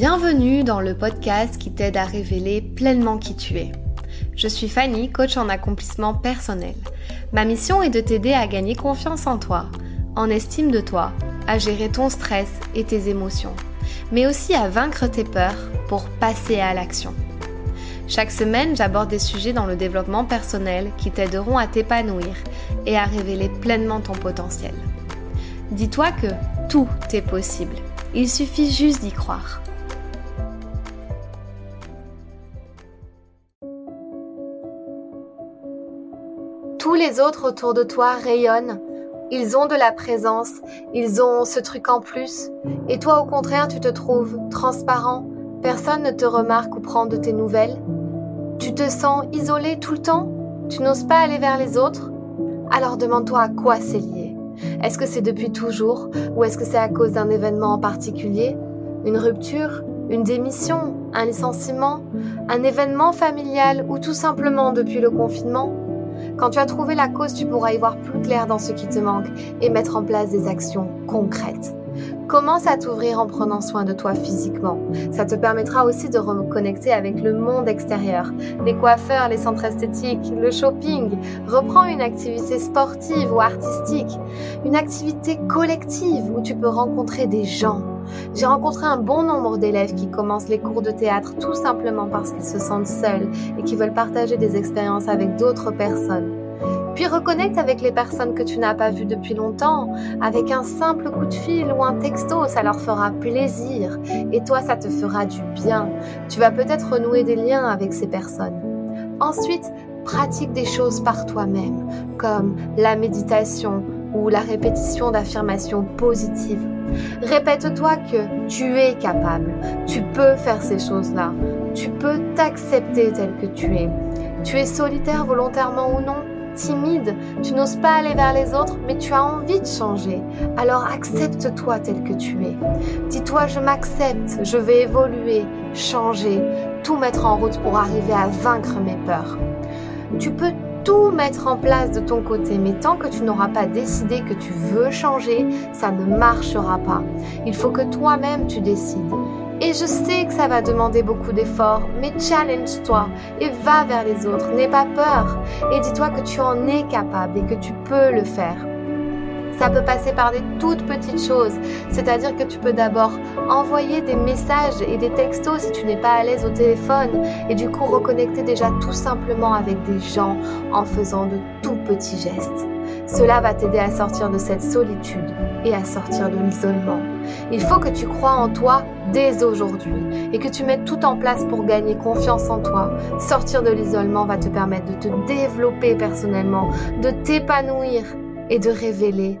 Bienvenue dans le podcast qui t'aide à révéler pleinement qui tu es. Je suis Fanny, coach en accomplissement personnel. Ma mission est de t'aider à gagner confiance en toi, en estime de toi, à gérer ton stress et tes émotions, mais aussi à vaincre tes peurs pour passer à l'action. Chaque semaine, j'aborde des sujets dans le développement personnel qui t'aideront à t'épanouir et à révéler pleinement ton potentiel. Dis-toi que tout est possible. Il suffit juste d'y croire. Tous les autres autour de toi rayonnent. Ils ont de la présence, ils ont ce truc en plus. Et toi, au contraire, tu te trouves transparent. Personne ne te remarque ou prend de tes nouvelles. Tu te sens isolé tout le temps? Tu n'oses pas aller vers les autres? Alors demande-toi à quoi c'est lié. Est-ce que c'est depuis toujours? Ou est-ce que c'est à cause d'un événement en particulier? Une rupture? Une démission? Un licenciement? Un événement familial? Ou tout simplement depuis le confinement? Quand tu as trouvé la cause, tu pourras y voir plus clair dans ce qui te manque et mettre en place des actions concrètes. Commence à t'ouvrir en prenant soin de toi physiquement. Ça te permettra aussi de reconnecter avec le monde extérieur, les coiffeurs, les centres esthétiques, le shopping. Reprends une activité sportive ou artistique, une activité collective où tu peux rencontrer des gens. J'ai rencontré un bon nombre d'élèves qui commencent les cours de théâtre tout simplement parce qu'ils se sentent seuls et qui veulent partager des expériences avec d'autres personnes. Puis reconnecte avec les personnes que tu n'as pas vues depuis longtemps. Avec un simple coup de fil ou un texto, ça leur fera plaisir. Et toi, ça te fera du bien. Tu vas peut-être renouer des liens avec ces personnes. Ensuite, pratique des choses par toi-même, comme la méditation ou la répétition d'affirmations positives. Répète-toi que tu es capable, tu peux faire ces choses-là, tu peux t'accepter tel que tu es. Tu es solitaire volontairement ou non, timide, tu n'oses pas aller vers les autres, mais tu as envie de changer. Alors accepte-toi tel que tu es. Dis-toi, je m'accepte, je vais évoluer, changer, tout mettre en route pour arriver à vaincre mes peurs. Tu peux tout mettre en place de ton côté, mais tant que tu n'auras pas décidé que tu veux changer, ça ne marchera pas. Il faut que toi-même tu décides. Et je sais que ça va demander beaucoup d'efforts, mais challenge-toi et va vers les autres. N'aie pas peur et dis-toi que tu en es capable et que tu peux le faire. Ça peut passer par des toutes petites choses, c'est-à-dire que tu peux d'abord envoyer des messages et des textos si tu n'es pas à l'aise au téléphone et du coup reconnecter déjà tout simplement avec des gens en faisant de tout petits gestes. Cela va t'aider à sortir de cette solitude et à sortir de l'isolement. Il faut que tu crois en toi dès aujourd'hui et que tu mettes tout en place pour gagner confiance en toi. Sortir de l'isolement va te permettre de te développer personnellement, de t'épanouir et de révéler